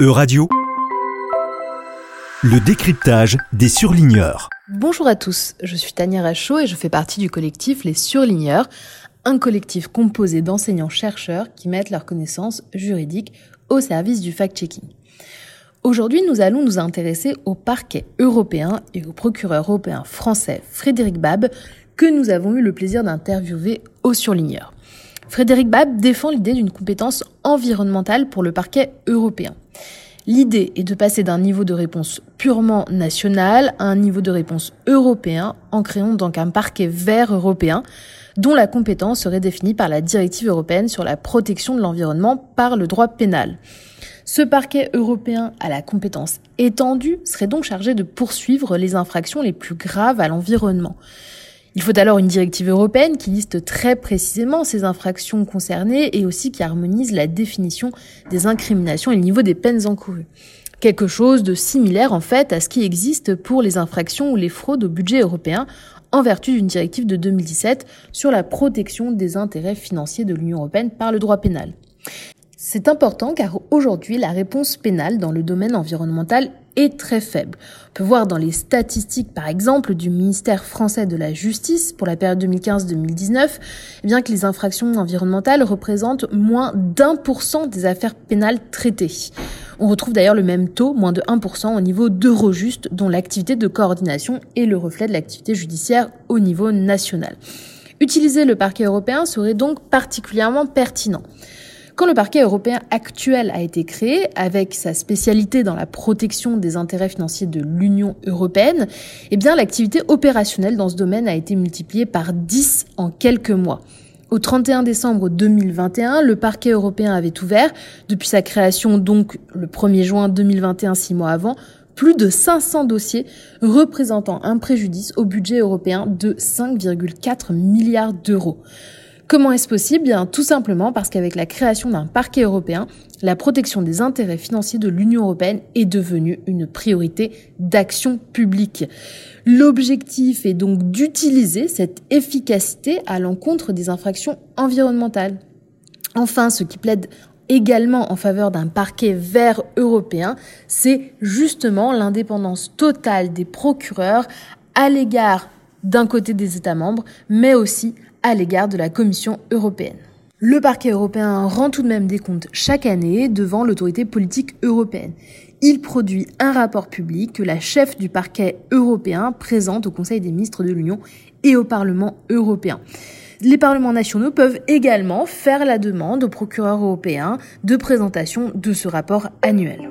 E-Radio, le décryptage des surligneurs. Bonjour à tous, je suis Tania Rachaud et je fais partie du collectif Les Surligneurs, un collectif composé d'enseignants-chercheurs qui mettent leurs connaissances juridiques au service du fact-checking. Aujourd'hui, nous allons nous intéresser au parquet européen et au procureur européen français Frédéric Bab, que nous avons eu le plaisir d'interviewer au surligneur. Frédéric Bab défend l'idée d'une compétence environnementale pour le parquet européen. L'idée est de passer d'un niveau de réponse purement national à un niveau de réponse européen en créant donc un parquet vert européen dont la compétence serait définie par la directive européenne sur la protection de l'environnement par le droit pénal. Ce parquet européen à la compétence étendue serait donc chargé de poursuivre les infractions les plus graves à l'environnement. Il faut alors une directive européenne qui liste très précisément ces infractions concernées et aussi qui harmonise la définition des incriminations et le niveau des peines encourues. Quelque chose de similaire en fait à ce qui existe pour les infractions ou les fraudes au budget européen en vertu d'une directive de 2017 sur la protection des intérêts financiers de l'Union européenne par le droit pénal. C'est important car aujourd'hui, la réponse pénale dans le domaine environnemental est très faible. On peut voir dans les statistiques, par exemple, du ministère français de la Justice pour la période 2015-2019, eh bien que les infractions environnementales représentent moins d'un pour cent des affaires pénales traitées. On retrouve d'ailleurs le même taux, moins de 1% au niveau d'Eurojust, dont l'activité de coordination est le reflet de l'activité judiciaire au niveau national. Utiliser le parquet européen serait donc particulièrement pertinent. Quand le parquet européen actuel a été créé, avec sa spécialité dans la protection des intérêts financiers de l'Union européenne, eh bien, l'activité opérationnelle dans ce domaine a été multipliée par 10 en quelques mois. Au 31 décembre 2021, le parquet européen avait ouvert, depuis sa création donc le 1er juin 2021, six mois avant, plus de 500 dossiers représentant un préjudice au budget européen de 5,4 milliards d'euros. Comment est-ce possible? Bien, tout simplement parce qu'avec la création d'un parquet européen, la protection des intérêts financiers de l'Union européenne est devenue une priorité d'action publique. L'objectif est donc d'utiliser cette efficacité à l'encontre des infractions environnementales. Enfin, ce qui plaide également en faveur d'un parquet vert européen, c'est justement l'indépendance totale des procureurs à l'égard d'un côté des États membres, mais aussi à l'égard de la Commission européenne. Le parquet européen rend tout de même des comptes chaque année devant l'autorité politique européenne. Il produit un rapport public que la chef du parquet européen présente au Conseil des ministres de l'Union et au Parlement européen. Les parlements nationaux peuvent également faire la demande au procureur européen de présentation de ce rapport annuel.